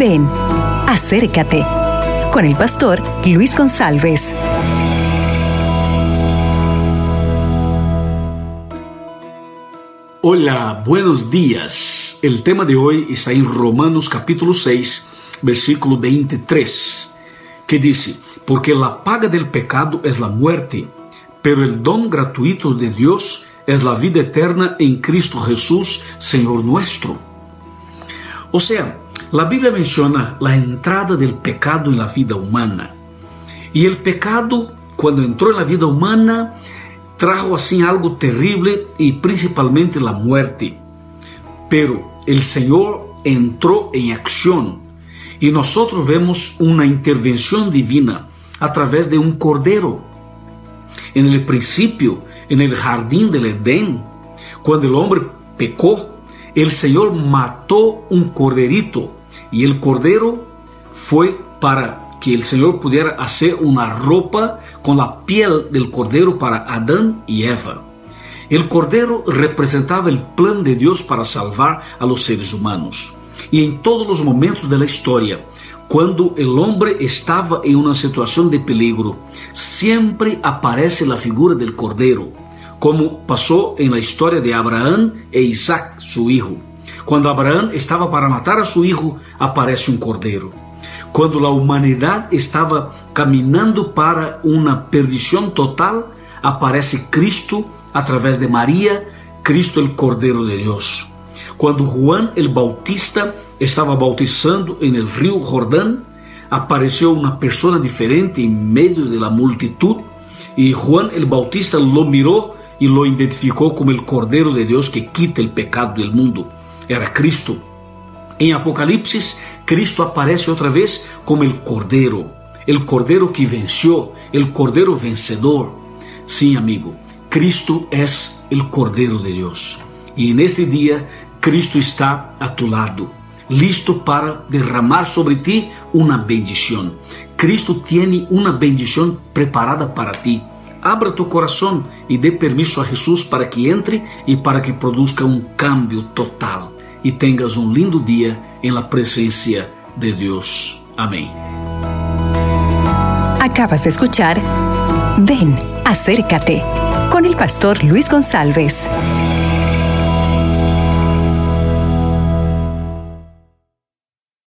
Ven, acércate con el pastor Luis González. Hola, buenos días. El tema de hoy está en Romanos capítulo 6, versículo 23, que dice, porque la paga del pecado es la muerte, pero el don gratuito de Dios es la vida eterna en Cristo Jesús, Señor nuestro. O sea, la Biblia menciona la entrada del pecado en la vida humana. Y el pecado, cuando entró en la vida humana, trajo así algo terrible y principalmente la muerte. Pero el Señor entró en acción y nosotros vemos una intervención divina a través de un cordero. En el principio, en el jardín del Edén, cuando el hombre pecó, el Señor mató un corderito y el cordero fue para que el Señor pudiera hacer una ropa con la piel del cordero para Adán y Eva. El cordero representaba el plan de Dios para salvar a los seres humanos. Y en todos los momentos de la historia, cuando el hombre estaba en una situación de peligro, siempre aparece la figura del cordero, como pasó en la historia de Abraham e Isaac, su hijo. Cuando Abraham estaba para matar a su hijo, aparece un cordero. Cuando la humanidad estaba caminando para una perdición total, aparece Cristo a través de María, Cristo el Cordero de Dios. Cuando Juan el Bautista estaba bautizando en el río Jordán, apareció una persona diferente en medio de la multitud y Juan el Bautista lo miró y lo identificó como el Cordero de Dios que quita el pecado del mundo. Era Cristo. En Apocalipsis, Cristo aparece otra vez como el Cordero, el Cordero que venció, el Cordero vencedor. Sí, amigo, Cristo es el Cordero de Dios. Y en este día, Cristo está a tu lado, listo para derramar sobre ti una bendición. Cristo tiene una bendición preparada para ti. Abra tu corazón y dé permiso a Jesús para que entre y para que produzca un cambio total. Y tengas un lindo día en la presencia de Dios. Amén. Acabas de escuchar Ven, acércate con el pastor Luis González.